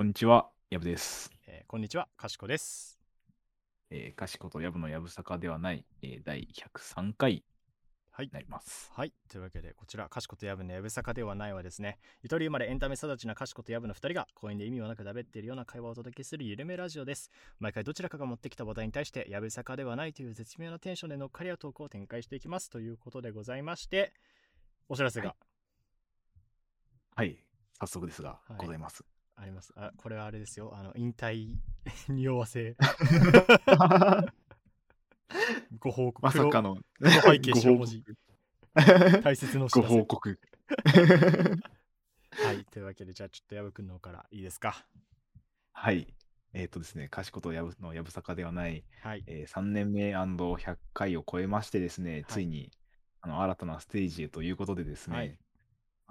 こんにちは、やぶです。えーこんにちは、かしこです。えー、かしことやぶのやぶさかではない、えー第103回はいに。なります。はい。というわけで、こちら、かしことやぶのやぶさかではないはですね、ゆとり生まれエンタメ育ちなかしことやぶの2人が公園で意味もなくだべっているような会話をお届けするゆるめラジオです。毎回どちらかが持ってきた話題に対して、やぶさかではないという絶妙なテンションで乗っかり合うトークを展開していきます。ということでございまして、お知らせがはい、早速ですが、はいございます。あります。あ、これはあれですよ。あの、引退 匂わせ ご報告。まさかの黒背景文字告 大切のご報告。はい。というわけで、じゃあちょっとやぶくんの方からいいですか？はい。えっ、とですね、かしことやぶのやぶさかではない、はい。えー3年目 &100 回を超えましてですね、ついにあの新たなステージへということでですね、はい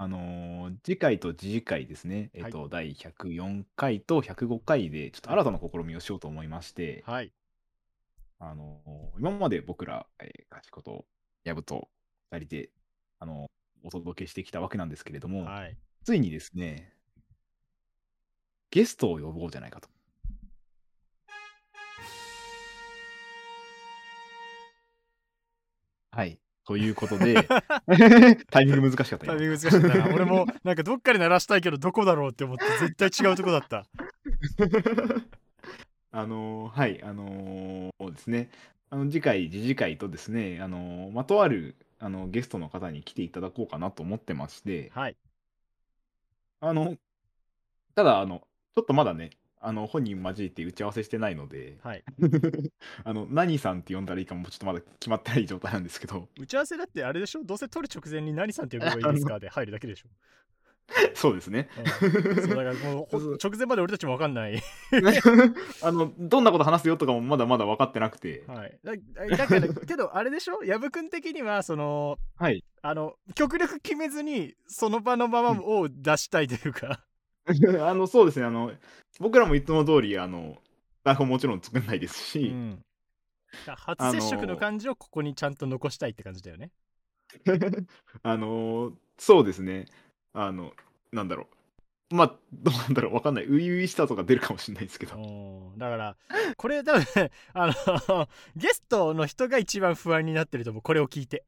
あのー次回と次次回ですね、えっ、と、第104回と105回で、ちょっと新たな試みをしようと思いまして、はい。あのー今まで僕ら、えー、と、やぶと二人で、あのーお届けしてきたわけなんですけれども、はい。ついにですね、ゲストを呼ぼうじゃないかと。はい。ということで、タイミング難しかった今タイミング難しかったな。俺もなんかどっかで鳴らしたいけどどこだろうって思って絶対違うとこだった。あのーはい、あのーですね、あの次回、次次回とですね、あのーまあ、とあるあのゲストの方に来ていただこうかなと思ってまして、はい。あの、ただ、あの、ちょっとまだね、あの本人交えて打ち合わせしてないので、はい。あの何さんって呼んだらいいかもちょっとまだ決まってない状態なんですけど、打ち合わせだってあれでしょ？どうせ撮る直前に何さんって呼べばいいですかで入るだけでしょ。そうですね。うん、そうだからもう直前まで俺たちも分かんない。あの、どんなこと話すよとかもまだまだ分かってなくて、はい。だだからけどあれでしょ？矢部君的にはそのはい。あの極力決めずにその場のままを出したいというか。あの、そうですね、あの、僕らもいつも通り、あの、台本もちろん作んないですうし、ん。だから初接触の感じをここにちゃんと残したいって感じだよね。あの、そうですね、あの、なんだろう。まあ、どうなんだろう、わかんない。初々しさとか出るかもしれないですけど。うんだからこれ多分あのゲストの人が一番不安になってると思うこれを聞いて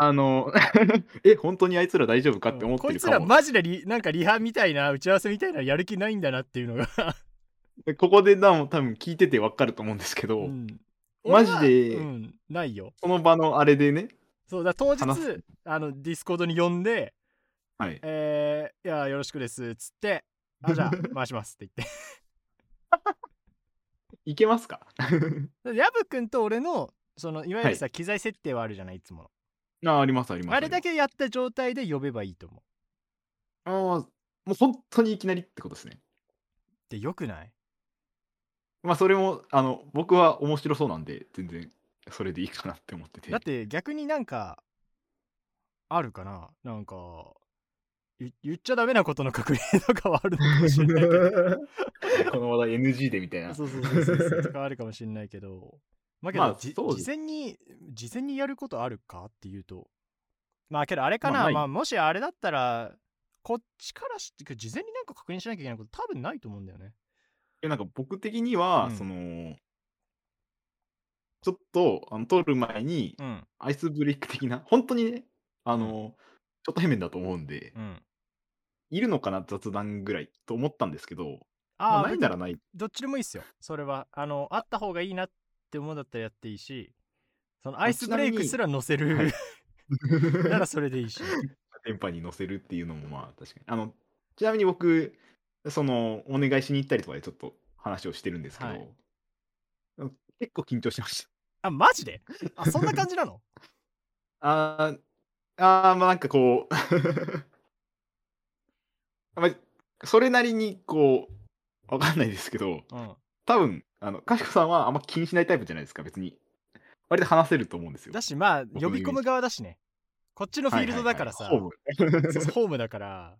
あの、え、本当にあいつら大丈夫かって思ってこいるかも。つらマジでリなんかリハみたいな打ち合わせみたいなやる気ないんだなっていうのが、ここでな多分聞いててわかると思うんですけど、うん。マジで俺はうん、ないよ。その場のあれでね、そうだ当日話す。あのディスコードに呼んではい「えー、いやよろしくです」っつって「あじゃあ 回します」って言って。いけますか？ヤブ君と俺のそのいわゆるさ、機材設定はあるじゃないいつものああります、あります。あれだけやった状態で呼べばいいと思うああ、もう本当にいきなりってことですね。でよくない？まあ、それも、あの、僕は面白そうなんで、全然、それでいいかなって思ってて。だって逆になんかあるかな？なんか言言っちゃダメなことの確認とかはあるのかもしれないけど この話題 NG でみたいな。そうそうそうそうとかあるかもしれないけどまあけど、まあ事前に事前にやることあるかっていうと。まあけどあれかな、まあまあもしあれだったらこっちからし事前になんか確認しなきゃいけないこと多分ないと思うんだよね。でなんか僕的には、うん。その、ちょっと、あの、撮る前に、うん。アイスブレイク的な、本当にね、あの、ちょっと変面だと思うんで、うん。いるのかな、雑談ぐらいと思ったんですけど、ああ、まあ、ないならない。どっちでもいいっすよ。それは。あのあった方がいいなって思うんだったらやっていいしそのアイスブレイクすら載せる、はい。ならそれでいいし。電波に乗せるっていうのもまあ確かに。あの、ちなみに僕、その、お願いしに行ったりとかでちょっと話をしてるんですけど、はい。結構緊張してました。あマジで？あそんな感じなの？あーあー、まあなんかこう まあ、それなりにこう、わかんないですけど、うん。多分、あの、かしこさんはあんま気にしないタイプじゃないですか、別に。割と話せると思うんですよ。だしまあ呼び込む側だしね。こっちのフィールドだからさ、はいはいはい。ホーム。ホームだから。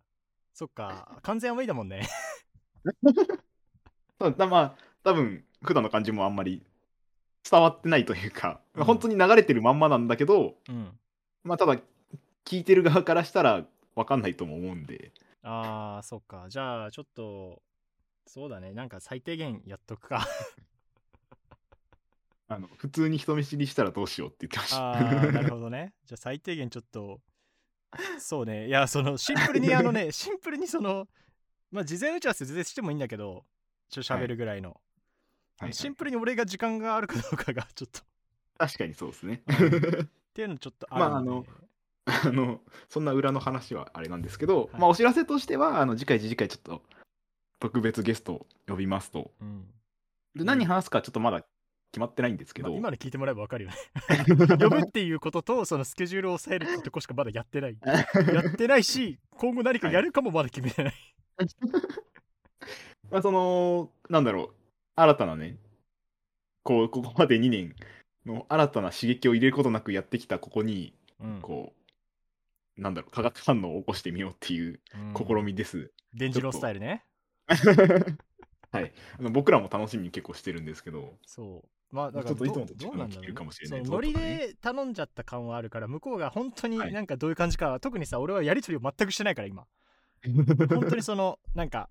そっか完全アウェイだもんね。そうだまあ、多分、普段の感じもあんまり伝わってないというか、うん。本当に流れてるまんまなんだけど、うん。まあ、ただ、聞いてる側からしたら分かんないとも思うんで、あーそっか。じゃあちょっとそうだね。なんか最低限やっとくか。あの普通に人見知りしたらどうしようって言ってました。あーなるほどね。じゃあ最低限ちょっとそうね。いやそのシンプルにあのね シンプルにそのまあ事前打ち合わせ全然してもいいんだけどちょっと喋るぐらいの、はいはいシンプルに俺が時間があるかどうかがちょっと。確かにそうですね。っていうのちょっとあまああのそんな裏の話はあれなんですけど、はい。まあ、お知らせとしてはあの次回次回ちょっと特別ゲストを呼びますと。うん。で何話すかちょっとまだ決まってないんですけど、まあ今の聞いてもらえば分かるよね。呼ぶっていうこととそのスケジュールを抑えるってとこしかまだやってない。やってないし今後何かやるかもまだ決めてない、まあそのなんだろう。新たなね。こうここまで2年の新たな刺激を入れることなくやってきたここにうん。こうなんだろう。化学反応を起こしてみようっていううん。試みです。伝次郎スタイルね はい、あの僕らも楽しみに結構してるんですけど、そう。まあだからちょっといつもどと違うの聞けるかもしれない。そのノリで頼んじゃった感はあるから向こうが本当にはい。なんかどういう感じか、特にさ俺はやり取りを全くしてないから今。本当にそのなんか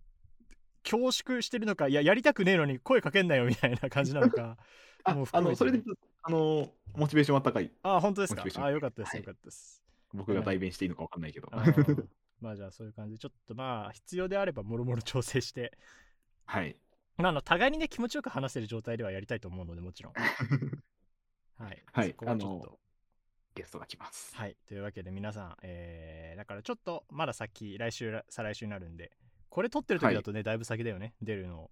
恐縮してるのかいややりたくねえのに声かけんなよみたいな感じなのかあ もうあのそれであのモチベーションは高い。あ本当ですか？あよかったです、はいよかったです。僕が代弁していいのか分かんないけど。まあじゃあそういう感じでちょっとまあ必要であればもろもろ調整して。はい。まああの互いにね気持ちよく話せる状態ではやりたいと思うのでもちろん。はい、はい。そこはちょっあとゲストが来ます。はい。というわけで皆さん、えーだからちょっとまだ先来週再来週になるんでこれ撮ってる時だとね、だいぶ先だよね出るの。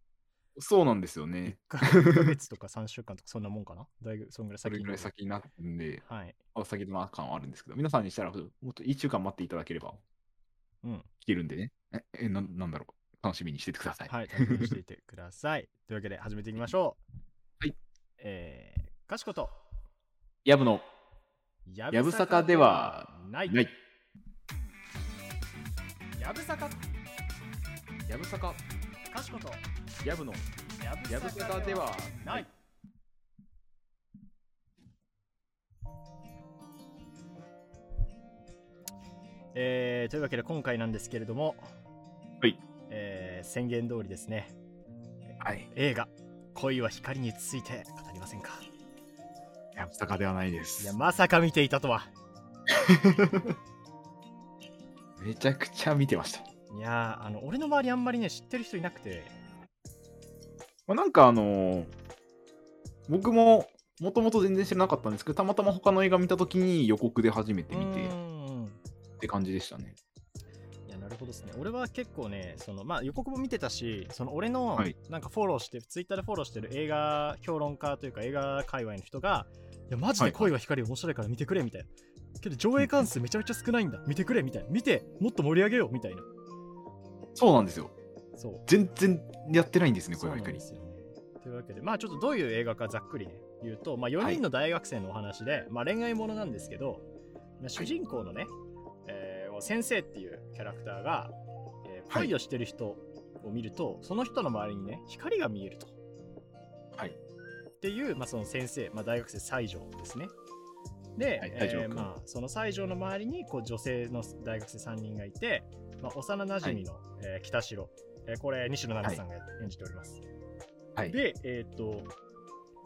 そうなんですよ1ね。か1ヶ月とか3週間とかそんなもんかな？だいぶそんぐらいそれぐらい先になる先になるんで、はい。あ先の感はあるんですけど、皆さんにしたらもっと1週間待っていただければ。うん聞けるんでね。え、えななんだろう。楽しみにしててください。はい、楽しみにしていてください。というわけで始めていきましょう。はい。えー、かしこと、やぶのややぶさかではない。ない。やぶさか、やぶさか、かしこと、やぶのややぶさかではない。えー、というわけで今回なんですけれども、はい。えー宣言通りですね、はい。映画「恋は光について語りませんか？やぶさかではないでいすや。まさか見ていたとは。めちゃくちゃ見てました。いやーあの俺の周りあんまりね知ってる人いなくて。まあ、なんかあのー僕ももともと全然知らなかったんですけど、たまたま他の映画見たときに予告で初めて見てって感じでしたね。いやなるほどですね俺は結構ねそのまあ予告も見てたしその俺のはいなんかフォローしてツイッターでフォローしてる映画評論家というか映画界隈の人がいやマジで恋は光面白いから見てくれみたいなけど上映関数めちゃめちゃ少ないんだ見てくれみたいな見てもっと盛り上げようみたいなそうなんですよ。そう全然やってないんですね、こそうれは光。すよね。というわけで、まあちょっとどういう映画かざっくりね、言うと、まあ4人の大学生のお話で、まあ恋愛ものなんですけど、まあ主人公のね、えー先生っていうキャラクターが、えーはい恋をしてる人を見ると、その人の周りにね、光が見えると。はい。っていう、まあその先生、まあ大学生西条ですね。で、はいえーまあその西条の周りにこう女性の大学生3人がいて、まあ、幼馴染の、えー北城、えーこれ西野七瀬さんが演じております。はい。で、えっ、と、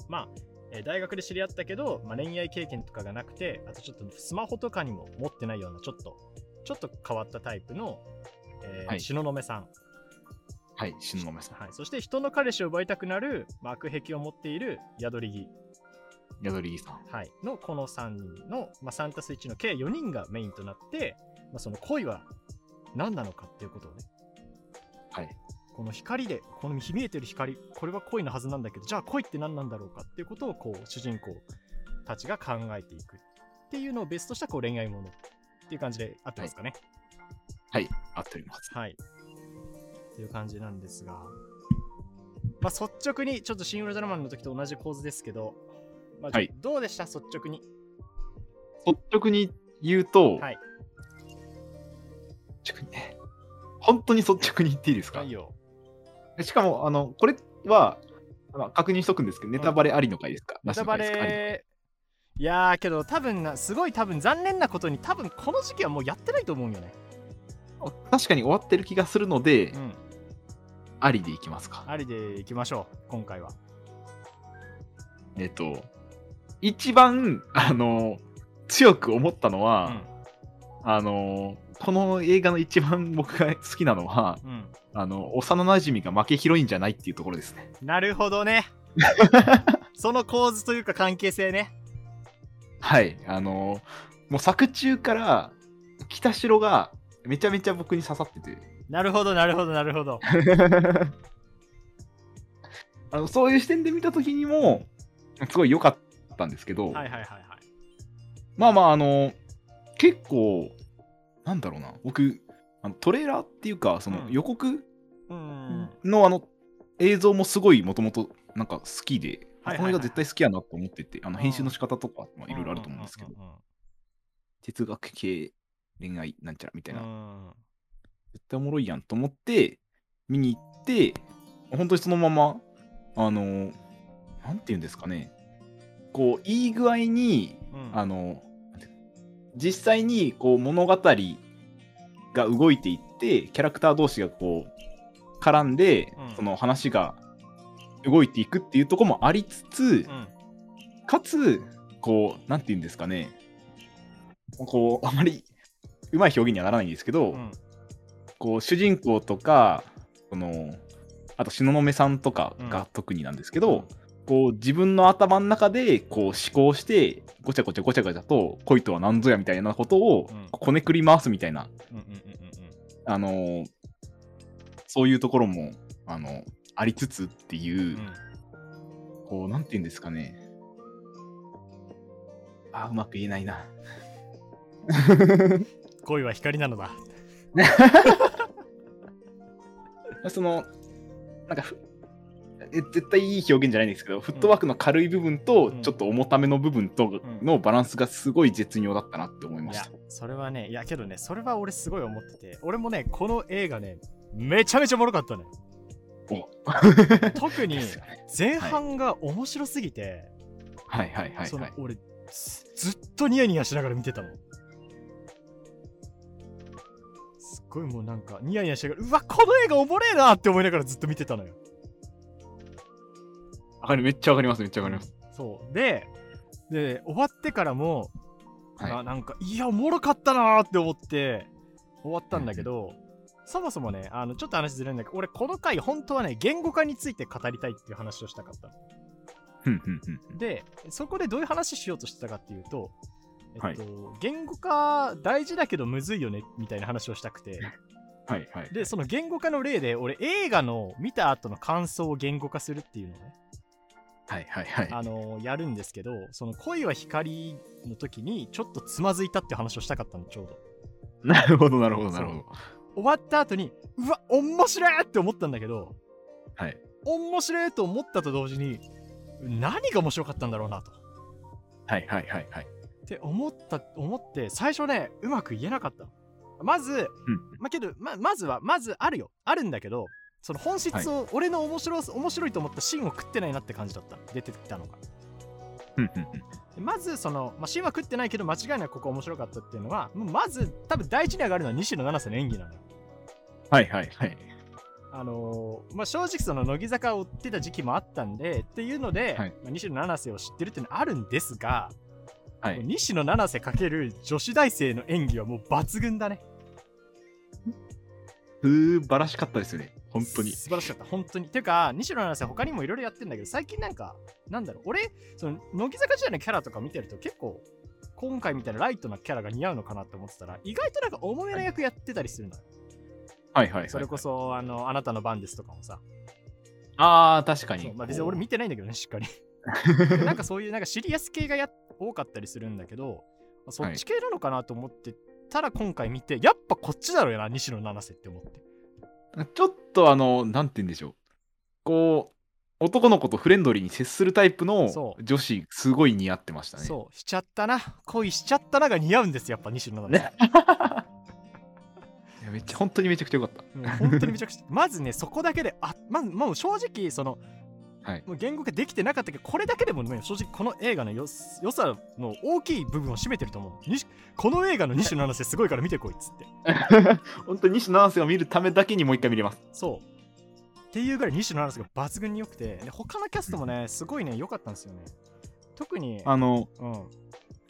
まあ、えー大学で知り合ったけど、まあ、恋愛経験とかがなくて、あとちょっとスマホとかにも持ってないような、ちょっと、ちょっと変わったタイプの、えーはい東雲さん。はい、篠宮さん。はい。そして、人の彼氏を奪いたくなる、まあ、悪癖を持っている宿り木、宿りさん。はい、のこの3人の、まあ、3たす1の計4人がメインとなって、まあ、その恋は何なのかっていうことをね、はい。この光で、この見えてる光、これは恋のはずなんだけど、じゃあ恋って何なんだろうかっていうことを、こう、主人公たちが考えていくっていうのをベースとしたこう恋愛ものっていう感じで合ってますかね。はい、合っております。はい。っていう感じなんですが、まあ、率直に、ちょっとシン・ウルトラマンの時と同じ構図ですけど、まあ、はいどうでした？率直に。率直に言うと、はい。本当に率直に言っていいですか？はいよ。しかも、あの、これは、まあ確認しとくんですけど、ネタバレありの回ですか、ネタバレいやーけど多分なすごい多分残念なことに多分この時期はもうやってないと思うんよね。確かに終わってる気がするので、うんありでいきますか。ありでいきましょう今回は。えっと、一番、あの、強く思ったのは、あの、この映画の一番僕が好きなのは、うん、うん、あの、幼馴染が負けヒロインじゃないっていうところですね。なるほどね。その構図というか関係性ねはい。あの、もう作中から、北城がめちゃめちゃ僕に刺さってて、なるほどなるほどなるほど。あのそういう視点で見た時にも、すごい良かったんですけど、はいはいはいはい。まあまあ、あの、結構、なんだろうな、僕、あのトレーラーっていうか、そのうん。予告うんのあの映像もすごいもともとなんか好きで、はいこの映画絶対好きやなと思ってて、あのうん。編集の仕方とかいろいろあると思うんですけど、哲学系恋愛なんちゃらみたいな、うん。絶対おもろいやんと思って見に行って、本当にそのまま、あの、なんていうんですかね、こう、いい具合に、うん。あの、実際にこう物語が動いていって、キャラクター同士がこう、絡んで、うん。その話が動いていくっていうところもありつつ、うん。かつ、こう、なんていうんですかね、こう、あまりうまい表現にはならないんですけど、うん。こう主人公とかそのあと東雲さんとかうん。が特になんですけど、こう自分の頭の中でこう思考してごちゃごちゃごちゃごちゃと恋とは何ぞやみたいなことをうん。こねくり回すみたいな、うんうんうんうんあのーそういうところもあのありつつっていう、うん。こうなんて言うんですかね。あうまく言えないな。恋は光なのだ。そのなんかふえ絶対いい表現じゃないんですけど、フットワークの軽い部分とうん。ちょっと重ための部分とん。のバランスがすごい絶妙だったなって思いまいやした。それはねいやけどねそれは俺すごい思ってて俺もねこの映画ねめちゃめちゃおもろかったのよお 特に前半が面白すぎて、はい。はいはいはい。その俺ずずっとニヤニヤしながら見てたのすっごいもうなんかニヤニヤしながらうわこの映画おもれえなって思いながらずっと見てたのよ。わかる。めっちゃわかります。めっちゃわかります。そう。でで終わってからも、はい。あなんかいやおもろかったなーって思って終わったんだけど、そもそもねあのちょっと話ずれるんだけど俺この回本当はね言語化について語りたいっていう話をしたかったでそこでどういう話しようとしてたかっていうと、えっとはい言語化大事だけどむずいよねみたいな話をしたくて。はいはい。でその言語化の例で俺映画の見た後の感想を言語化するっていうのをねはいはいはい。あのやるんですけどその恋は光の時にちょっとつまずいたって話をしたかったのちょう ど。なるほどなるほどなるほど。終わった後にうわ面白いって思ったんだけどはい。面白いと思ったと同時に何が面白かったんだろうなと。はいはいはいはい。って思った思って最初ねうまく言えなかった。まず、うん。まあけどままずはまずあるよ。あるんだけどその本質を、俺の面白面白いと思った芯を食ってないなって感じだった。出てきたのが。まずその、まあ、芯は食ってないけど間違いなくここ面白かったっていうのはまず多分第一に上がるのは西野七瀬の演技なのよはいはいはい。あのーまあ、正直その乃木坂を追ってた時期もあったんでっていうので、はいまあ、西野七瀬を知ってるっていうのはあるんですが、はい。西野七瀬×女子大生の演技はもう抜群だね素晴らしかったですよね。本当に。素晴らしかった本当にていうか西野七瀬他にもいろいろやってんだけど最近なんかなんだろう俺その乃木坂時代のキャラとか見てると結構今回みたいなライトなキャラが似合うのかなって思ってたら意外となんか重めな役やってたりするのよ、はいはいはい。それこ。そあのあなたの番ですとかもさああ、確かに。まあ、別に俺見てないんだけどねしっかり なんかそういうなんかシリアス系がや多かったりするんだけどまあそっち系なのかなと思ってたら今回見て、やっぱこっちだろうよな西野七瀬って思ってちょっとあの、なんて言うんでしょう。こう、男の子とフレンドリーに接するタイプの女子、すごい似合ってましたね。そうしちゃったな恋しちゃったなが似合うんですやっぱ西野七瀬 やめっちゃ、本当にめちゃくちゃよかった。うん本当にめちゃくちゃまずねそこだけであまずもう正直そのはい。もう言語化できてなかったけどこれだけでもね正直この映画のよ良さの大きい部分を占めてると思う。この映画の西野七瀬すごいから見てこいっつって。本当に西野七瀬を見るためだけにもう一回見れます。そう。っていうぐらい西野七瀬が抜群に良くてで他のキャストもねすごいね良かったんですよね。特にあの、うん、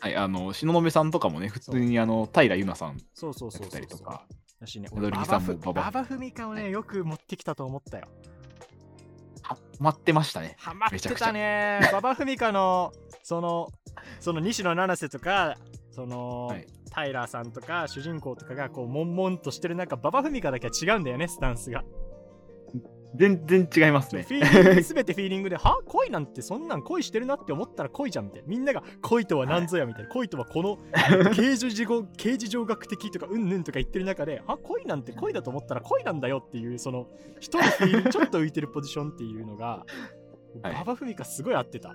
はい、あの、東雲さんとかもね、普通にあの、平優奈さんそうそうそうそうやってたりとか、だしね踊り木さんもババババババフミカをねよく持ってきたと思ったよ。は待ってましたね。ハマってたね。ババフミカのそのその西野七瀬とかその、はい。タイラーさんとか主人公とかがこう悶々としてる中ババフミカだけは違うんだよねスタンスが全然違いますね。フ。ィーリング全てフィーリングでは？恋なんてそんなん恋してるなって思ったら恋じゃんみたいな。みんなが恋とは何ぞやみたいな、恋とはこの刑事事故刑事上学的とかうんぬんとか言ってる中であ恋なんて恋だと思ったら恋なんだよっていうその一人フィーリングちょっと浮いてるポジションっていうのが、はい。ババフミカすごい合ってた。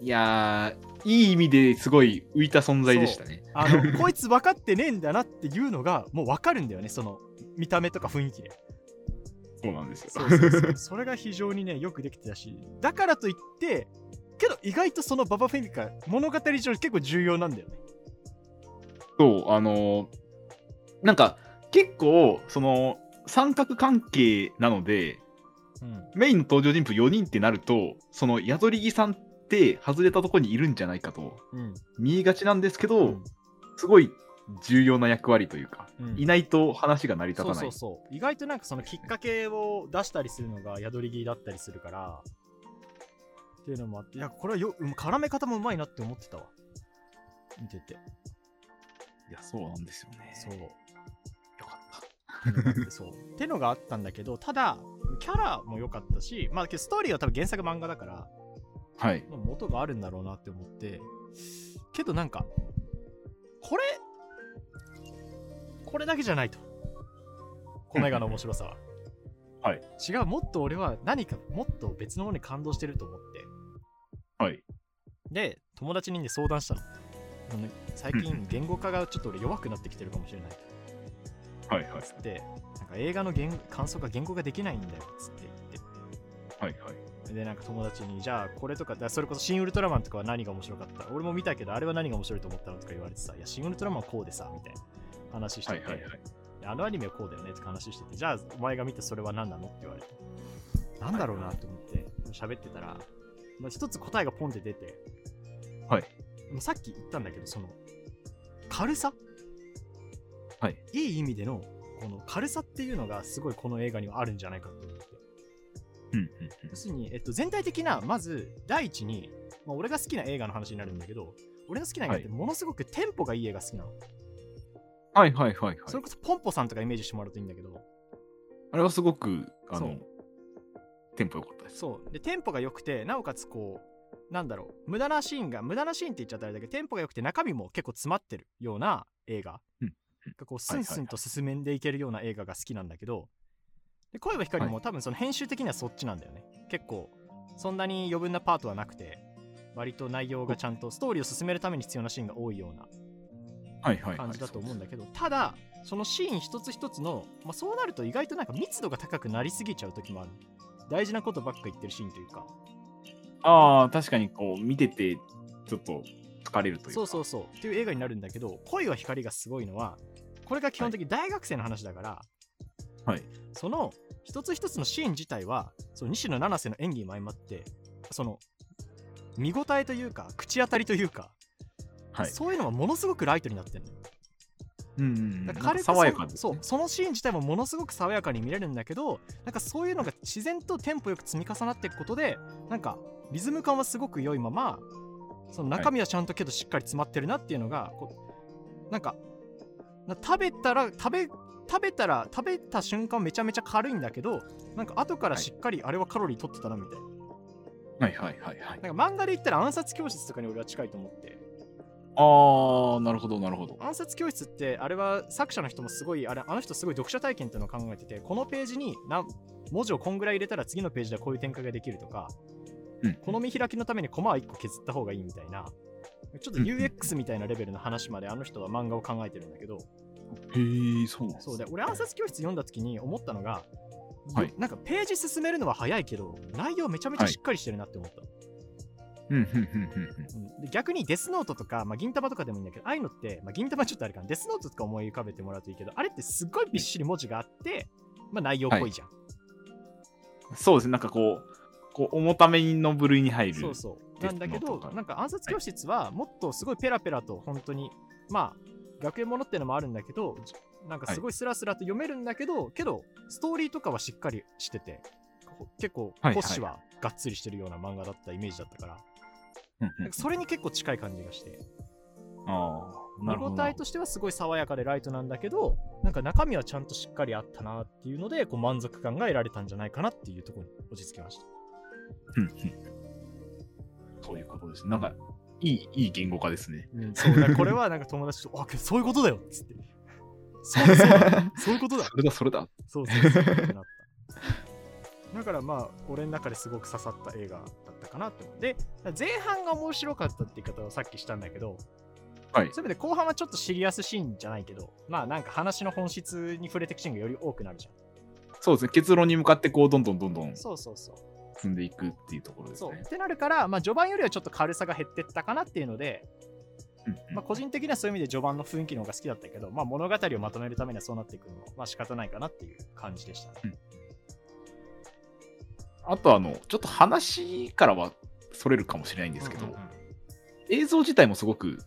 いやー、いい意味ですごい浮いた存在でしたね。あのこいつ分かってねえんだなっていうのがもう分かるんだよね。その見た目とか雰囲気でそうなんですよ。そうそうそう。それが非常にねよくできてたしだからといってけど意外とそのババフェミカ物語上結構重要なんだよね。そう、あのーなんか、結構、その、三角関係なので、うん。メインの登場人物4人ってなると、その宿り木さんって外れたところにいるんじゃないかとうん。見えがちなんですけど、うん。すごい重要な役割というか、うんいないと話が成り立たない。そうそうそう意外となんかそのきっかけを出したりするのが宿り木だったりするからっていうのもあっていやこれはようん絡め方もうまいなって思ってたわ見てていや、そうなんですよね。そうよかった。そう ってのがあったんだけどただキャラも良かったしまあストーリーは多分原作漫画だからはい。まあ元があるんだろうなって思ってけどなんかこれこれだけじゃないと。この映画の面白さは。はい。違うもっと俺は何かもっと別のものに感動してると思って。はい。で友達にね相談したの。最近言語化がちょっと俺弱くなってきてるかもしれないはいはい。つってなんか映画の言感想が言語ができないんだよ。つって言って。はいはい。でなんか友達にじゃあこれとかだそれこそ「シン・ウルトラマン」とかは何が面白かった？俺も見たけどあれは何が面白いと思ったの？とか言われてさ「いやシン・ウルトラマンはこうでさ」みたいな話してて、はいはいはい。あのアニメはこうだよねって話しててじゃあお前が見たそれは何なの？って言われて。なんだろうなと思って喋ってたら、まあ、一つ答えがポンって出て。はい。さっき言ったんだけどその軽さ？はい。いい意味でのこの軽さっていうのがすごいこの映画にはあるんじゃないかと思って。うんうん要するに、えっと、全体的なまず第一に、まあ、俺が好きな映画の話になるんだけど俺の好きな映画ってものすごくテンポがいい映画好きなの、はいはいはいはい。それこそポンポさんとかイメージしてもらうといいんだけど。あれはすごく、あのテンポ良かったです。そう。でテンポが良くてなおかつこうなんだろう無駄なシーンが無駄なシーンって言っちゃったらあれだけどテンポが良くて中身も結構詰まってるような映画。うんがこうスンスンと進めんでいけるような映画が好きなんだけどで声は光も多分その編集的にはそっちなんだよね。結構そんなに余分なパートはなくて割と内容がちゃんとストーリーを進めるために必要なシーンが多いようなはいはいはい。感じだと思うんだけど、ただそのシーン一つ一つの、まあ、そうなると意外となんか密度が高くなりすぎちゃう時もある。大事なことばっか言ってるシーンというか。ああ、確かにこう、見てて、ちょっと疲れるというか。そうそうそう。っていう映画になるんだけど恋は光がすごいのはこれが基本的に大学生の話だから、はい。その一つ一つのシーン自体はその西野七瀬の演技も相まってその見応えというか口当たりというか、はい。そういうのはものすごくライトになってるのうんうんうん。だから爽そうそのシーン自体もものすごく爽やかに見れるんだけどなんかそういうのが自然とテンポよく積み重なっていくことでなんかリズム感はすごく良いままその中身はちゃんとけどしっかり詰まってるなっていうのが、こうなんかな食べたら食べ食べたら食べた瞬間めちゃめちゃ軽いんだけどなんか後からしっかりあれはカロリー取ってたなみたいな,、はいはいはいはい。なんか漫画で言ったら暗殺教室とかに俺は近いと思ってああ、なるほどなるほど。暗殺教室ってあれは作者の人もすごいあれあの人すごい読者体験っていうのを考えててこのページにな文字をこんぐらい入れたら次のページではこういう展開ができるとかうん。この見開きのためにコマは1個削った方がいいみたいなちょっとうん UX みたいなレベルの話まであの人は漫画を考えてるんだけど。へえ、そうなんそうで俺暗殺教室読んだ時に思ったのが、はい。よなんかページ進めるのは早いけど内容めちゃめちゃしっかりしてるなって思った、うん逆にデスノートとか、まあ、銀玉とかでもいいんだけどああいうのって、まあ、銀玉ちょっとあれかなデスノートとか思い浮かべてもらうといいけどあれってすっごいびっしり文字があって、まあ、内容濃いじゃん、そうですね、なんかこう、こう重ための部類に入る。そうそう。なんだけど、なんか暗殺教室はもっとすごいペラペラと本当に、まあ、学園ものっていうのもあるんだけど、なんかすごいスラスラと読めるんだけど、はい、けど、ストーリーとかはしっかりしてて、結構、コッシはがっつりしてるような漫画だったイメージだったから、はいはい、それに結構近い感じがして。あ見応えとしてはすごい爽やかでライトなんだけどなんか中身はちゃんとしっかりあったなっていうのでこう満足感が得られたんじゃないかなっていうところに落ち着きました。そういうことです。なんかいいいい言語化ですね。うん、そうだこれはなんか友達と「あそういうことだよ」っつって。そうそうそういうことだ。それだそれだ。そうそうそうなった。だからまあ俺の中ですごく刺さった映画かなって思う。で前半が面白かったって言い方をさっきしたんだけどはい、そういう意味で後半はちょっとシリアスシーンじゃないけど、まあなんか話の本質に触れていくシーンがより多くなるじゃん。そうですね、結論に向かってこうどんどんどんどんそうそうそう進んでいくっていうところですね。そうってなるから、まあ、序盤よりはちょっと軽さが減ってったかなっていうので、まあ、個人的にはそういう意味で序盤の雰囲気の方が好きだったけど、まあ、物語をまとめるためにはそうなっていくのも、まあ仕方ないかなっていう感じでしたね。うん、あとあの、ちょっと話からはそれるかもしれないんですけど、うんうんうん、映像自体もすごく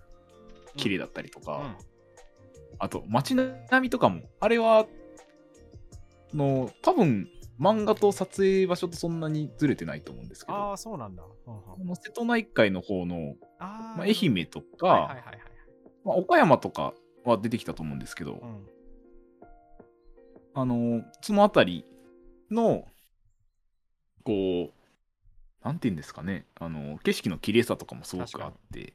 綺麗だったりとか、うん、あと街並みとかも、あれは、の、多分漫画と撮影場所とそんなにずれてないと思うんですけど、ああ、そうなんだ。この瀬戸内海の方の、まあ、愛媛とか、まあ、岡山とかは出てきたと思うんですけど、うん、あの、その辺りの、こう、なんて言うんですかね、あの景色の綺麗さとかもすごくあって、ね、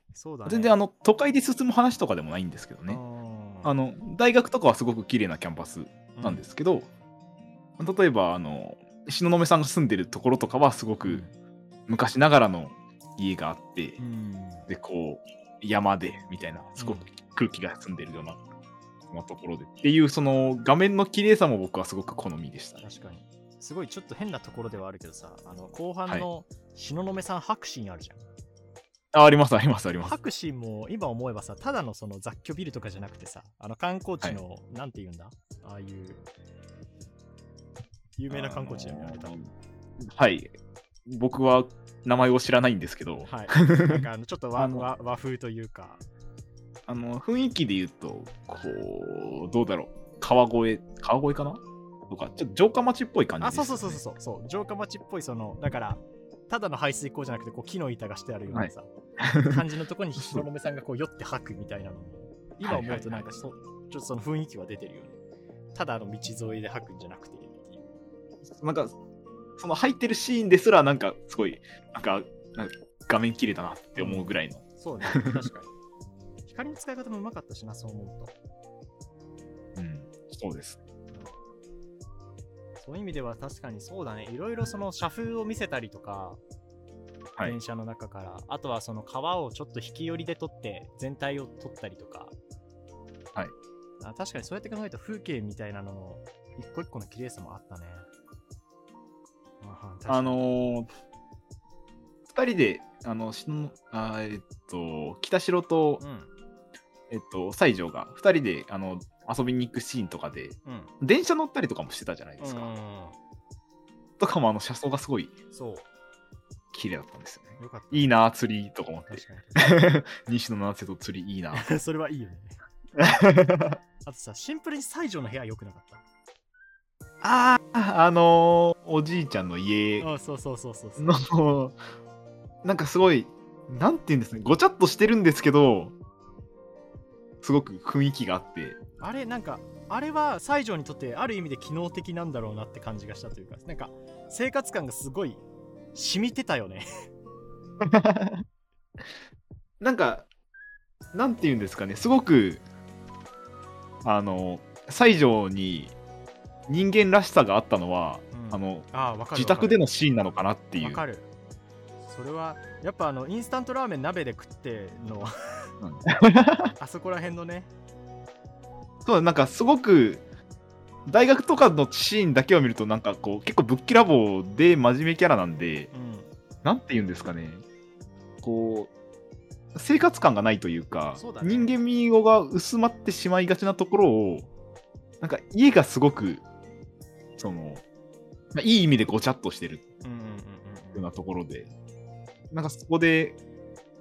全然あの都会で進む話とかでもないんですけどね、あの大学とかはすごく綺麗なキャンパスなんですけど、うん、例えばあの東雲さんが住んでるところとかはすごく昔ながらの家があって、うん、でこう山でみたいなすごく空気が澄んでるような、うん、ところでっていうその画面の綺麗さも僕はすごく好みでした、確かにすごいちょっと変なところではあるけどさ、あの後半の東雲さん白シーンあるじゃん。あありますありますあります。白シーンも今思えばさ、ただのその雑居ビルとかじゃなくてさ、あの観光地の、はい、なんて言うんだ？ああいう有名な観光地だよね、あれ多分。はい。僕は名前を知らないんですけど、はい。なんかあのちょっと和和 和風というか。あの雰囲気で言うと、こう、どうだろう。川越、川越かな？とか、ちょっと城下町っぽい感じね、あ、そうそうそうそうそう、城下町っぽい、その、だから、ただの排水溝じゃなくて、こう木の板がしてあるようなさ、はい、感じのとこに東雲さんがこう酔って吐くみたいなのも、今思うとなんかそ、ちょっとその雰囲気は出てるよね。ただの道沿いで吐くんじゃなくてなんか、その入ってるシーンですら、なんかすごい、なんか、なんか画面綺麗だなって思うぐらいの。うん、そうね、確かに。光の使い方もうまかったしな、そう思うと。うん、そうです。そういう意味では確かにそうだね。いろいろその社風を見せたりとか、はい、電車の中から、あとはその川をちょっと引き寄りで撮って全体を撮ったりとか。はい。あ確かにそうやって考えると風景みたいなのの一個一個の綺麗さもあったね。あのー、2人で、あの、しのあえっと、北城と、うん、えっと、西条が2人で、あの、遊びに行くシーンとかで、うん、電車乗ったりとかもしてたじゃないですか。とかもあの車窓がすごい綺麗だったんですよね。よいいな、釣りとか思って。西野七瀬と釣りいいな。それはいいよね。あとさ、シンプルに西条の部屋良くなかった？ああ、あのー、おじいちゃんの家の、そうそうそうそうそうなんかすごい、なんて言うんですね、ごちゃっとしてるんですけど、すごく雰囲気があって、あれなんかあれは西条にとってある意味で機能的なんだろうなって感じがしたというかなんか生活感がすごい染みてたよね。なんかなんて言うんですかね。すごくあの西条に人間らしさがあったのは、うん、あの自宅でのシーンなのかなっていう。わかる。それはやっぱあのインスタントラーメン鍋で食っての あそこら辺のねそうなんかすごく大学とかのシーンだけを見るとなんかこう結構ぶっきらぼうで真面目キャラなんで、うん、なんて言うんですかね。こう生活感がないというか、ね、人間味が薄まってしまいがちなところをなんか家がすごくそのまあ、いい意味でごちゃっとしてるようなところで、なんかそこで、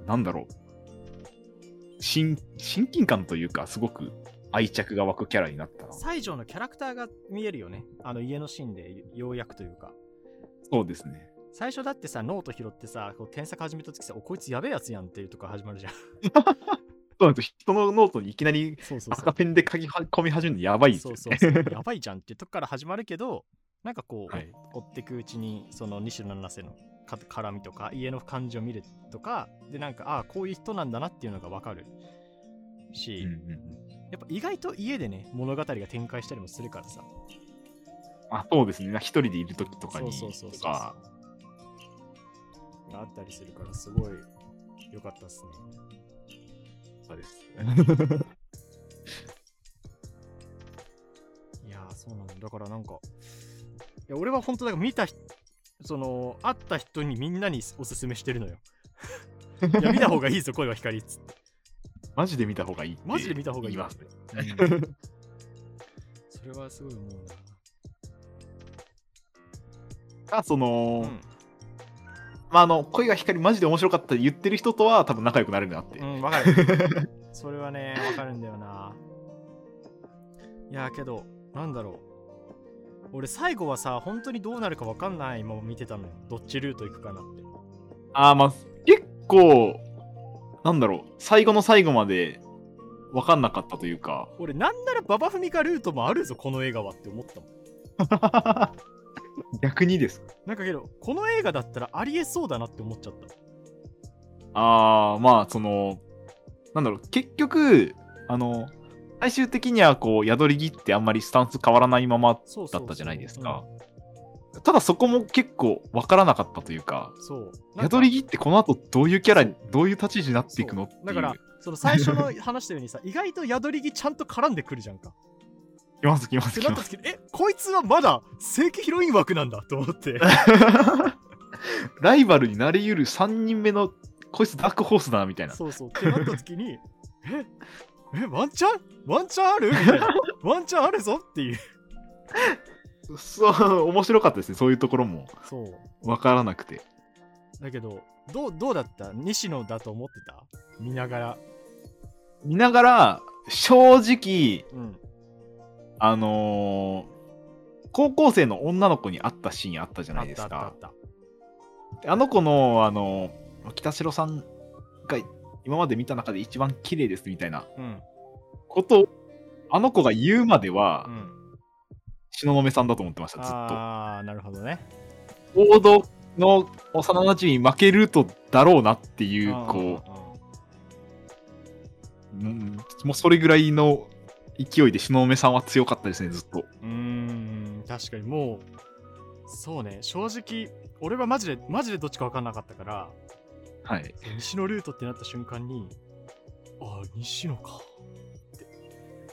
なんだろう、親親近感というか、すごく愛着が湧くキャラになった西条のキャラクターが見えるよね。あの家のシーンでようやくというか。そうですね。最初だってさ、ノート拾ってさ、こう添削始めた時さ、おこいつやべえやつやんっていうとこ始まるじゃん。そうなんです人のノートにいきなり赤ペンで書き込み始めるのやばいですよ、ね、そうそうそう やばいじゃんっていうとこから始まるけど、なんかこう、はい、追っていくうちに、その西野七瀬の絡みとか、家の感じを見るとか、で、なんか、ああ、こういう人なんだなっていうのがわかるし、うんうん、やっぱ意外と家でね、物語が展開したりもするからさ。あ、そうですね。一人でいる時とかにそうそうそうそうがあったりするから、すごい良かったっすね。そうです。いやそうなんだ。だからなんか、いや俺は本当だから見たその会った人にみんなにおすすめしてるのよ いや見た方がいいぞ声は光っつってマジで見た方がいいマジで見た方がいい。ますね、うん、それはすごい思うな。あその、うん、まああの声が光マジで面白かった言ってる人とは多分仲良くなれるなって。うんわかる。それはねわかるんだよな。いやけどなんだろう。俺最後はさ本当にどうなるか分かんないまま見てたのよ。どっちルート行くかなって。ああまあ結構なんだろう。最後の最後まで分かんなかったというか。俺なんならババフミカルートもあるぞこの映画はって思ったもん。逆にですなんかけどこの映画だったらありえそうだなって思っちゃった。ああまあそのなんだろう。結局あの最終的にはこう宿り木ってあんまりスタンス変わらないままだったじゃないですか。ただそこも結構分からなかったというか、そう宿り木ってこの後どういうキャラ、どういう立ち位置になっていくのだから、その最初の話したようにさ、意外と宿り木ちゃんと絡んでくるじゃんか。きますきますきます。え、こいつはまだ正規ヒロイン枠なんだと思って。ライバルになりうる3人目のこいつダークホースだなみたいな。そうそう。ってなった時に、え、え、ワンチャン？ワンチャンある？みたいな。ワンチャンあるぞっていう。そう、面白かったですね。そういうところも。そう。わからなくて。だけど、どう、どうだった？西野だと思ってた？見ながら。見ながら、正直、うん、あのー、高校生の女の子に会ったシーンあったじゃないですか。ああの子の、あのー、北城さんが今まで見た中で一番綺麗ですみたいなことを、あの子が言うまでは、東雲さんだと思ってました、ずっと。ああ、なるほどね。王道の幼なじみ負けるとだろうなっていう、こう、うん、もうそれぐらいの勢いで東雲さんは強かったですね、ずっと。うん、確かにもう、そうね、正直、俺はマジで、マジでどっちか分かんなかったから、はい、西のルートってなった瞬間に、ああ、西野か。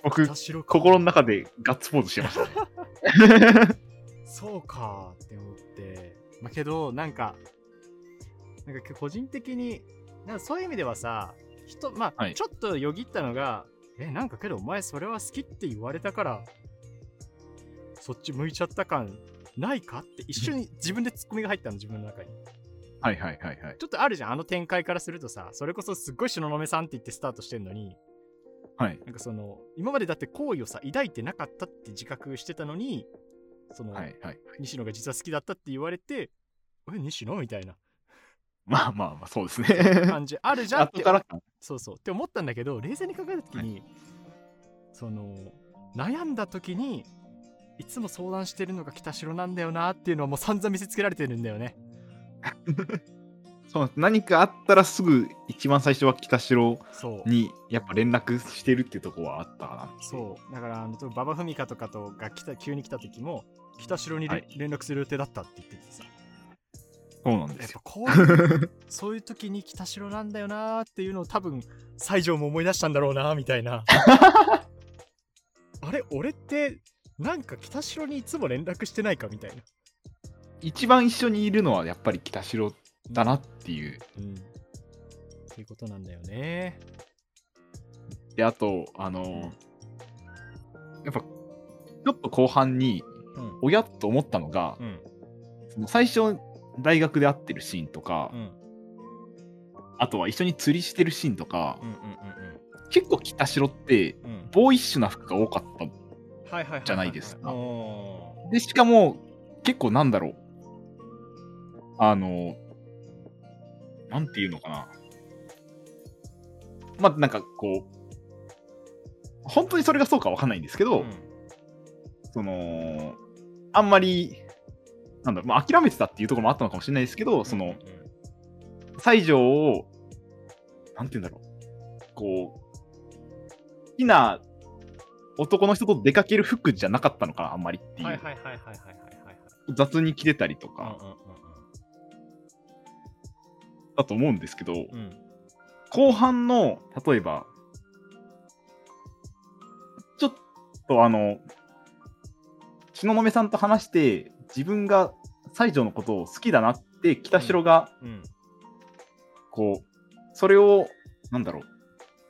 僕、心の中でガッツポーズしてましたね。そうかって思って。まあ、けど、なんか、なんか個人的に、なんかそういう意味ではさ、人、まあ、はい、ちょっとよぎったのが、え、なんかけどお前それは好きって言われたから、そっち向いちゃった感ないかって一瞬 自分でツッコミが入ったの、自分の中に。はいはいはいはい。ちょっとあるじゃん、あの展開からするとさ、それこそすっごい東雲さんって言ってスタートしてんのに、はい。なんかその、今までだって好意をさ、抱いてなかったって自覚してたのに、その、はいはい、西野が実は好きだったって言われて、え、西野？みたいな。まあまあまあ、そうですね。感じあるじゃんって。からそうそう。って思ったんだけど、冷静に考えた時に、はい、その、悩んだ時に、いつも相談してるのが北城なんだよなっていうのはもう散々見せつけられてるんだよね。そう何かあったらすぐ一番最初は北城にやっぱ連絡してるっていうとこはあったかなそう。だから馬場文香とかとが来た急に来た時も北城に、はい、連絡する予定だったって言っててさそうなんですよ。こう そういう時に北城なんだよなーっていうのを多分西条も思い出したんだろうなみたいな。あれ？俺ってなんか北城にいつも連絡してないかみたいな。一番一緒にいるのはやっぱり北城だなっていう。うん。っていうことなんだよね。で、あと、あの、うん、やっぱ、ちょっと後半に、親と思ったのが、うん、その最初大学で会ってるシーンとか、うん、あとは一緒に釣りしてるシーンとか、うんうんうんうん、結構北城って、ボーイッシュな服が多かった。じゃないですか。でしかも結構なんだろう。あのなんていうのかな。まあなんかこう本当にそれがそうかわかんないんですけど、うん、そのあんまりなんだろう、まあ、諦めてたっていうところもあったのかもしれないですけど、その、西条を、なんて言うんだろう、こう、好きな男の人と出かける服じゃなかったのかな、あんまりっていう。雑に着てたりとか、だと思うんですけど、うん、後半の、例えば、ちょっとあの、東雲さんと話して、自分が西条のことを好きだなって北城が、うん。うん、こうそれをなんだろ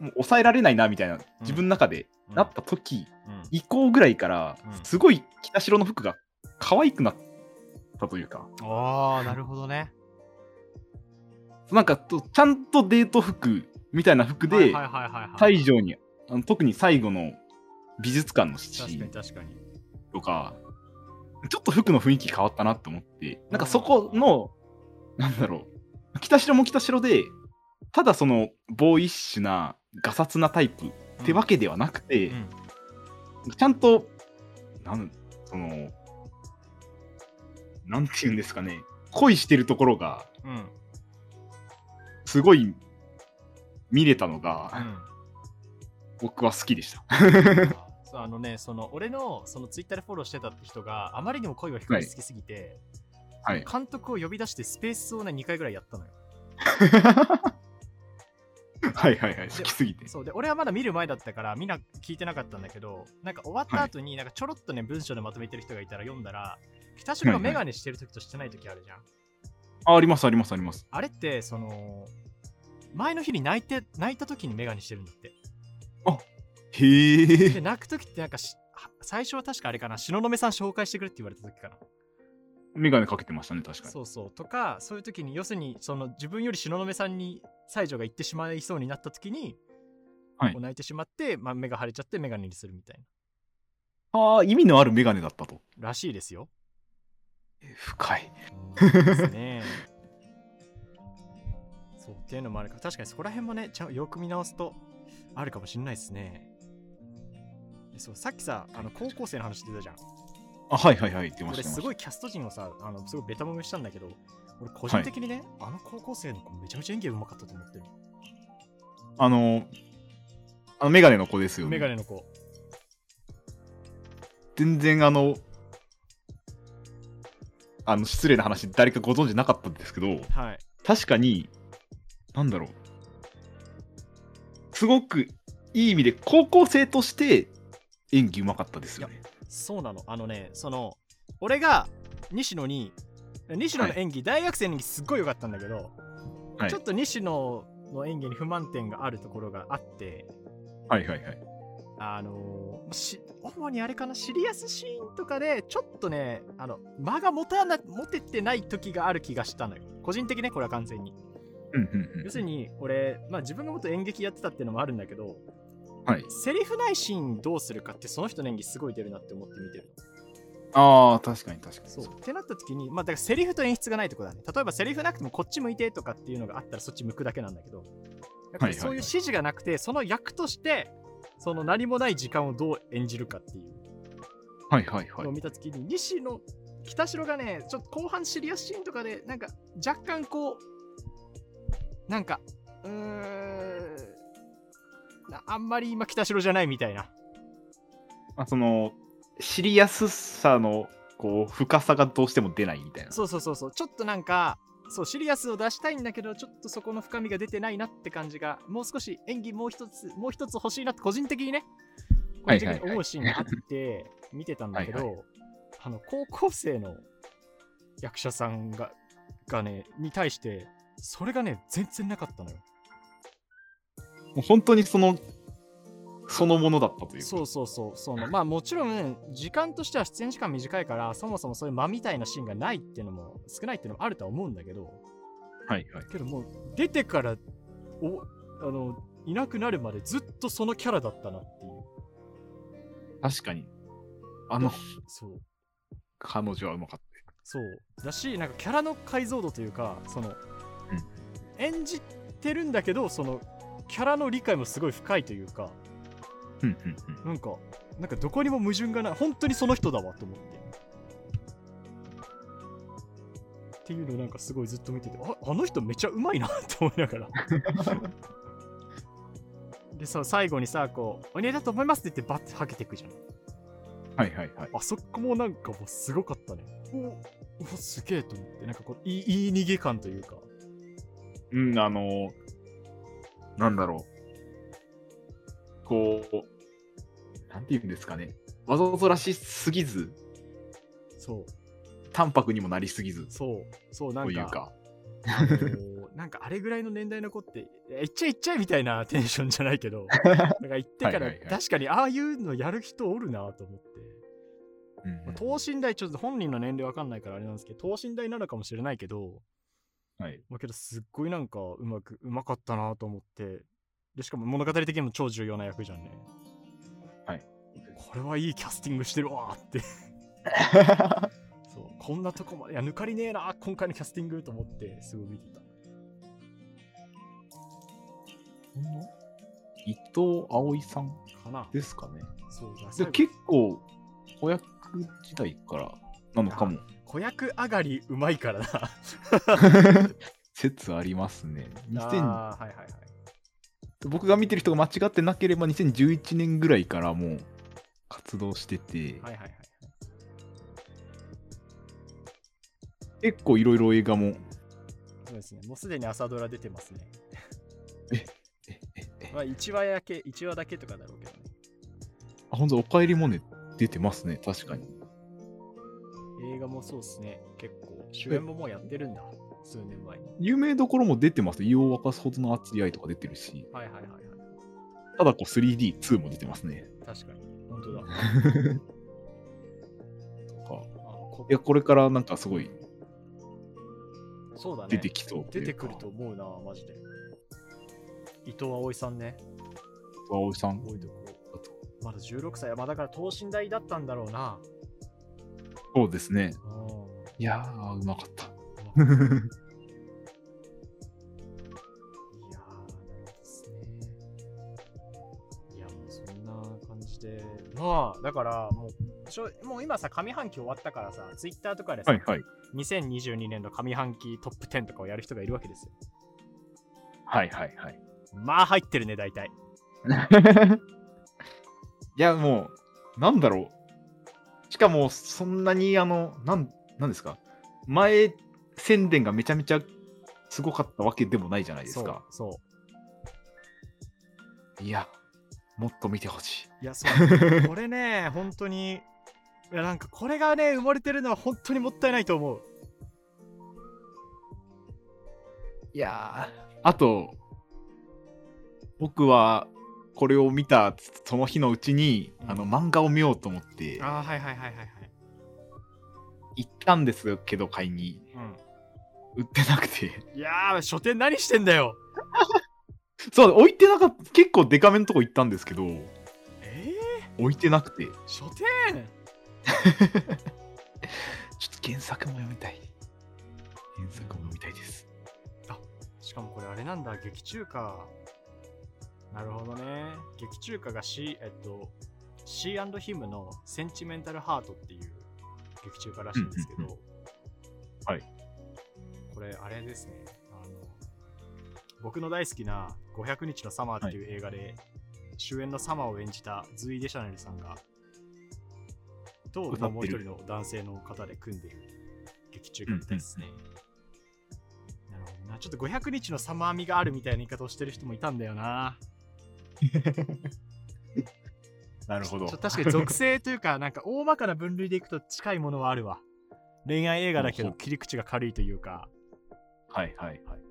うもう抑えられないなみたいな自分の中でなった時、以降ぐらいからすごい北城の服が可愛くなったというか。ああなるほどねなんかちゃんとデート服みたいな服で西条に特に最後の美術館のシーンとかちょっと服の雰囲気変わったなって思って、なんかそこの、なんだろう、北城も北城で、ただその、ボーイッシュな、ガサツなタイプってわけではなくて、うん。うん、ちゃんと、なん、その、なんて言うんですかね、恋してるところが、うん、すごい見れたのが、うん、僕は好きでした。そうあのね、その俺のそのツイッターでフォローしてた人があまりにも声を低く好きすぎて、はい、監督を呼び出してスペースをね2回ぐらいやったのよ。はいはいはい、好きすぎて。そうで、俺はまだ見る前だったから、みんな聞いてなかったんだけど、なんか終わった後に、なんかちょろっとね、文章でまとめてる人がいたら読んだら、北島がメガネしてる時としてない時あるじゃん。はいはい、あ、ありますありますあります。あれって、その、前の日に泣いて、泣いた時にメガネしてるんだって。あへえ。で、泣く時ってなんか最初は確かあれかな、東雲さん紹介してくれって言われた時かな。メガネかけてましたね、確かに。そうそう。とか、そういう時に、要するに、その自分より東雲さんに西条が行ってしまいそうになった時に、はい、泣いてしまって、まあ、目が腫れちゃってメガネにするみたいな。ああ、意味のあるメガネだったと。らしいですよ。深い。ですね。そうっていうのもあるか。ら、確かにそこら辺もね、ちゃよく見直すとあるかもしれないですね。そうさっきさあの高校生の話出たじゃん。あはいはいはい。出ましたすごいキャスト陣をさあのすごいベタ褒めしたんだけど俺個人的にね、はい、あの高校生の子めちゃめちゃ演技うまかったと思って。るあのあのメガネの子ですよね。メガネの子。全然あのあの失礼な話誰かご存知なかったんですけど、はい、確かになんだろうすごくいい意味で高校生として演技うまかったですよね。そうなの。あのね、その、俺が西野に、西野の演技、はい、大学生の演技すっごい良かったんだけど、はい、ちょっと西野の演技に不満点があるところがあって、はいはいはい。あのし主にあれかなシリアスシーンとかでちょっとねあの間が持たな持ててない時がある気がしたのよ個人的ねこれは完全に、要するに俺、まあ、自分がもっと演劇やってたっていうのもあるんだけどはい、セリフないシーンどうするかってその人の演技すごい出るなって思って見てる。ああ確かに確かに。そう。ってなった時にまあだからセリフと演出がないとこだね。例えばセリフなくてもこっち向いてとかっていうのがあったらそっち向くだけなんだけどだからそういう指示がなくて、その役としてその何もない時間をどう演じるかっていう。はいはいはい。を見た時に西野北城がねちょっと後半シリアスシーンとかでなんか若干こうなんかうーんあんまり今北城じゃないみたいな。あその知りやすさのこう深さがどうしても出ないみたいな。そうそうそうそう。ちょっとなんかそうシリアスを出したいんだけどちょっとそこの深みが出てないなって感じがもう少し演技もう一つもう一つ欲しいなって個人的にね個人的に思うシーンがあって見てたんだけど、はいはい、あの高校生の役者さんががねに対してそれがね全然なかったのよ。もう本当にそのそのものだったというそうそうそうそのまあもちろん、ね、時間としては出演時間短いからそもそもそういう間みたいなシーンがないっていうのも少ないっていうのもあるとは思うんだけど。はいはい。けどもう出てからおあのいなくなるまでずっとそのキャラだったなっていう。確かに。あのそう。彼女はうまかった。そう。だしなんかキャラの解像度というかその、うん、演じてるんだけどそのキャラの理解もすごい深いというか、うんうんうん、なんかなんかどこにも矛盾がない本当にその人だわと思って。っていうのをなんかすごいずっと見ててああの人めっちゃうまいなって思いながら。でさ最後にさこう「お似合いだと思います」って言ってバッてはけていくじゃん。はいはいはい。あそこもなんかもうすごかったね。おおすげえと思って。なんかこういいいい逃げ感というかうんあのなんだろう。こうなんて言うんですかね。わざとらしすぎず。そう。淡白にもなりすぎず。そう。そうなんか。いうか。なんかあれぐらいの年代の子っていっちゃいっちゃいみたいなテンションじゃないけど なんか言ってから確かにああいうのやる人おるなと思って。うんまあ、等身大ちょっと本人の年齢わかんないからあれなんですけど等身大なのかもしれないけどはい。まあけどすっごいなんかうまくうまかったなと思って。でしかも物語的にも超重要な役じゃんね。はい。これはいいキャスティングしてるわって。そう。こんなとこまでいや抜かりねえな今回のキャスティングと思ってすごい見てた。伊藤葵さんかな。ですかね。そう。じゃ結構子役時代からなのかも。子役上がりうまいからな。説ありますね。2000はいはいはい。僕が見てる人が間違ってなければ2011年ぐらいからもう活動してて、はいはいはい、結構いろいろ映画もそうですねもうすでに朝ドラ出てますねええええまあ1話だけ1話だけとかだろうけどねあ本当おかえりモネ出てますね、確かに。映画もそうですね、結構。主演ももうやってるんだ、数年前に。有名どころも出てます。胃を沸かすほどの熱い愛とか出てるし。はいはいはいはい。ただこう 3D2 も出てますね。確かに、本当だ。いや、これからなんかすごい。そうだね。出てきそう。出てくると思うな、マジで。伊藤葵さんね。伊藤葵さん。まだ16歳まあだから等身大だったんだろうなそうですね。いやーうまかった。いやーなるですね。いやもうそんな感じで。まあだからもうしょもう今さ上半期終わったからさツイッターとかでさ、はいはい、2022年の上半期トップ10とかをやる人がいるわけですよ。はいはいはい。まあ入ってるね大体。いや、もう、なんだろう。しかも、そんなに、あの、なん、なんですか？前、宣伝がめちゃめちゃすごかったわけでもないじゃないですか。そういや、もっと見てほしい。いや、そう。これね、本当に、いや、なんかこれがね、生まれてるのは本当にもったいないと思う。いやあと、僕は、これを見たその日のうちに、うん、あの漫画を見ようと思って。あはいはいはいはいはい。行ったんですけど買いに、うん、売ってなくて。いやー書店何してんだよ。そう置いてなかった結構デカめのとこ行ったんですけど。えー、置いてなくて。書店？ちょっと原作も読みたい。原作も読みたいです。あしかもこれあれなんだ劇中かなるほどね。劇中歌が C、えっと、C&HIM のセンチメンタルハートっていう劇中歌らしいんですけど、はい。これ、あれですね。あの、僕の大好きな500日のサマーっていう映画で、はい、主演のサマーを演じたズイ・デシャネルさんが、と、もう一人の男性の方で組んでる劇中歌ですね。なるほどな。ちょっと500日のサマー味があるみたいな言い方をしてる人もいたんだよな。なるほど。確かに属性というか、なんか大まかな分類でいくと近いものはあるわ。恋愛映画だけど切り口が軽いというか。はいはいはい。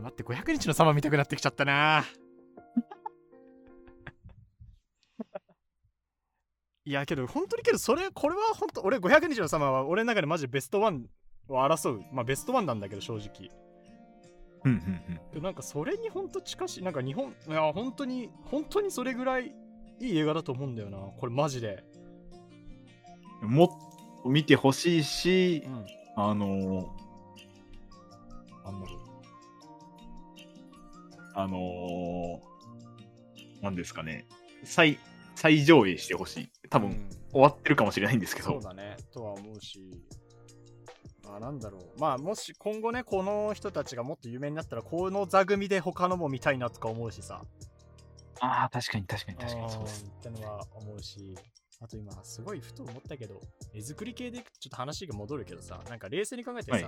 待って、500日の様見たくなってきちゃったな いやけど本当にけどそれこれは本当俺500日の様は俺の中でマジベストワンを争うまあベストワンなんだけど正直うんうんうん。なんかそれに本当近しいなんか日本いや本当に本当にそれぐらいいい映画だと思うんだよな。これマジで。もっと見てほしいし、うん、あのー、あんまりあのー、なんですかね。再再上映してほしい。多分、うん、終わってるかもしれないんですけど。そうだね。とは思うしあなんだろう。まあもし今後ねこの人たちがもっと有名になったらこの座組で他のも見たいなとか思うしさ。ああ確かに確かに確かに。そうです。ってのは思うし。あと今すごいふと思ったけど絵作り系でちょっと話が戻るけどさなんか冷静に考えてさ、はい、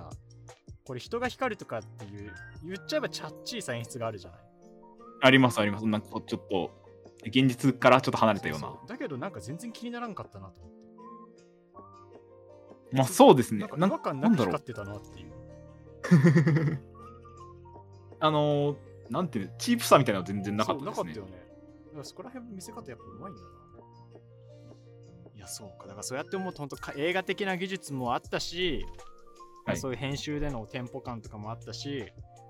これ人が光るとかっていう言っちゃえばチャッチーさ演出があるじゃない。ありますあります。なんかちょっと現実からちょっと離れたような。だけどなんか全然気にならんかったなと思ってまあそうですね。なんか違和感なく光ってたなっていう。あのー、なんていう、チープさみたいなのは全然なかったですね。なかったよね。だからそこら辺見せ方やっぱうまいんだな。いや、そうか。だからそうやって思うと、本当映画的な技術もあったし、はい、そういう編集でのテンポ感とかもあったし、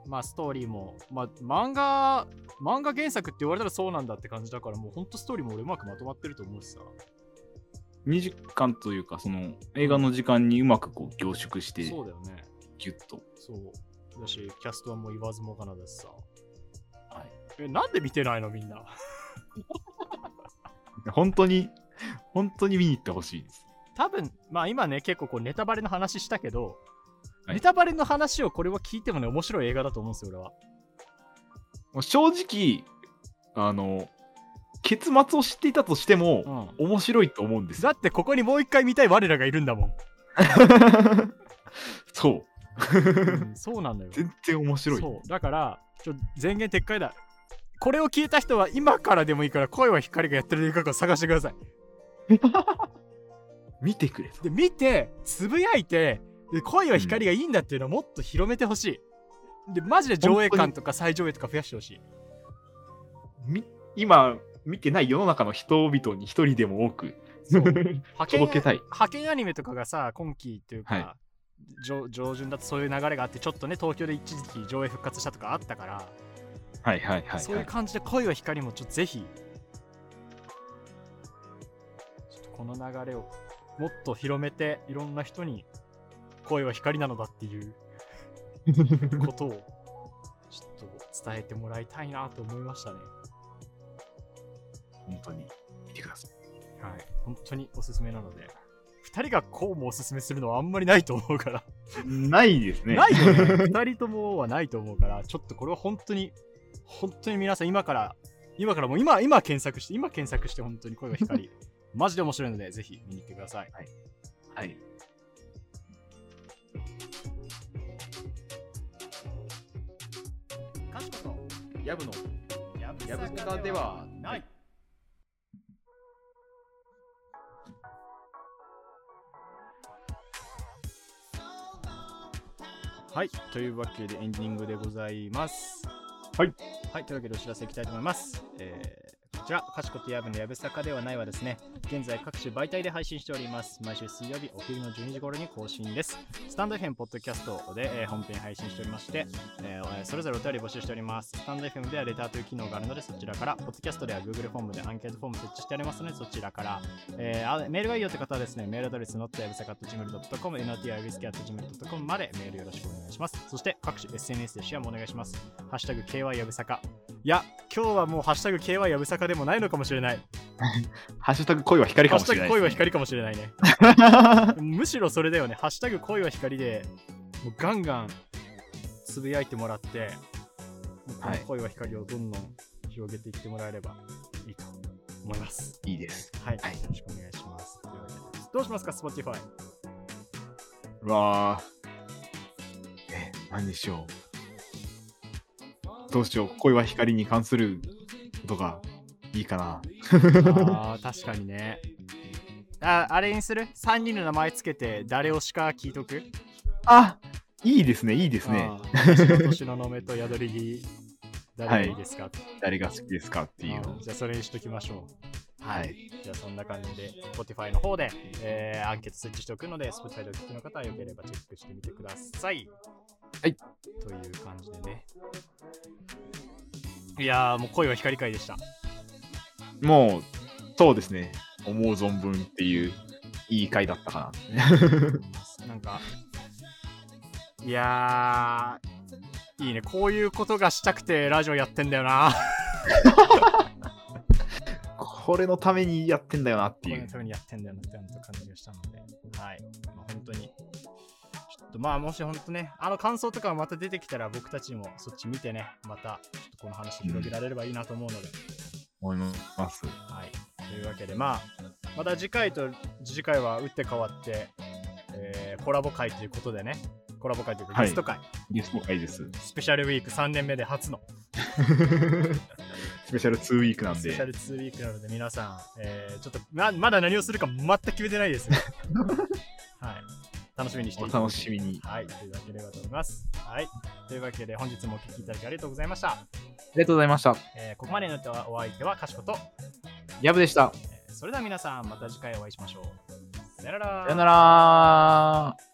まあストーリーも、まあ漫画、漫画原作って言われたらそうなんだって感じだから、もうほんとストーリーも俺うまくまとまってると思うしさ。2時間というか、その映画の時間にうまくこう凝縮して、そうだよね。ギュッと。そう。だし、キャストはもう言わずもがなだしさ。はい。え、なんで見てないのみんな？本当に、本当に見に行ってほしいです。多分、まあ今ね、結構こうネタバレの話したけど、はい、ネタバレの話をこれは聞いてもね、面白い映画だと思うんですよ、俺は。もう正直、あの、結末を知っていたとしても、うん、面白いと思うんですだってここにもう一回見たい我らがいるんだもん。そう、うん、そうなんだよ。全然面白い。そう。だからちょ前言撤回だ。これを聞いた人は今からでもいいから声は光がやってる映画を探してください。見てくれで見てつぶやいてで声は光がいいんだっていうのをもっと広めてほしい、でマジで上映館とか再上映とか増やしてほしい。今見てない世の中の人々に一人でも多く 届けたい。派遣アニメとかがさ、今期というか、はい、上旬だとそういう流れがあって、ちょっとね、東京で一時期上映復活したとかあったから、はいはいはい、はい、そういう感じで恋は光もちょっとぜひ、この流れをもっと広めて、いろんな人に恋は光なのだっていう ことをちょっと伝えてもらいたいなと思いましたね。本当に見てください。はい、本当におすすめなので、2人がこうもおすすめするのはあんまりないと思うからないですね。ないよね。2人ともはないと思うから、ちょっとこれは本当に、本当に皆さん今から、今からもう今、今検索して、今検索して本当に声が光、マジで面白いので、ぜひ見に行ってください。はい。はい。かしこと、やぶの、やぶさかではない。はい、というわけでエンディングでございます。はい。はい、というわけでお知らせいきたいと思います。えーこちら、かしことやぶのやぶさかではないはですね、現在各種媒体で配信しております。毎週水曜日お昼の12時頃に更新です。スタンド FM ポッドキャストで、えー、本編配信しておりまして、えー、それぞれお便り募集しております。スタンド FM ではレターという機能があるのでそちらから、ポッドキャストでは Google フォームでアンケートフォーム設置してありますのでそちらから、えー、メールがいいよって方はですね、メールアドレス notyabusaka.gmail.com、notyabusaka.gmail.com までメールよろしくお願いします。そして各種 SNS でシェアもお願いします。ハッシュタグ KY やぶさか。いや、今日はもうハッシュタグ KY やぶさかでもないのかもしれない。ハッシュタグ恋は光かもしれない、ね、ハッシュタグ恋は光かもしれないね。むしろそれだよね。ハッシュタグ恋は光で、もうガンガンつぶやいてもらって、この恋は光をどんどん広げていってもらえればいいと思います。いいです。はい。はい、よろしくお願いします。どうしますか、Spotify。うわー。え、何でしょう。どうしよう。恋は光に関することがいいかな。あ確かにね。ああれにする ?3 人の名前つけて誰推しか聞いとく？あいいですね、いいですね。年ののめと宿り木誰がいいですか、はい、誰が好きですかっていう。じゃあそれにしときましょはい。じゃあそんな感じで、Spotify の方で、えー、アンケート設置しておくので、Spotify でお聞きの方はよければチェックしてみてください。はい。という感じでね。いやー、もう声は光会でした。もう、そうですね。思う存分っていういい回だったかな。なんか、いやー、いいね。こういうことがしたくてラジオやってんだよな。これのためにやってんだよなっていう。これのためにやってんだよなって感じがしたので、はい。まあ、本当に。とまあ、もし本当ね、あの感想とかまた出てきたら僕たちもそっち見てね、またちょっとこの話広げられればいいなと思うので。思います。はい。というわけで、まあ、また次回と次回は打って変わって、えー、コラボ会ということでね、コラボ会というかゲスト会、はい、ゲスト会です。スペシャルウィーク3年目で初の。スペシャル2ウィークなんで。スペシャル2ウィークなので皆さん、えー、ちょっとままだ何をするか全く決めてないですね。はい。楽しみにしてい楽しみに。はい。というわけでございます。はい。というわけで本日もお聴きいただきありがとうございました。ありがとうございました。えー、ここまでのお相手はかしこと、やぶでした。えー、それでは皆さんまた次回お会いしましょう。さよなら。さよなら。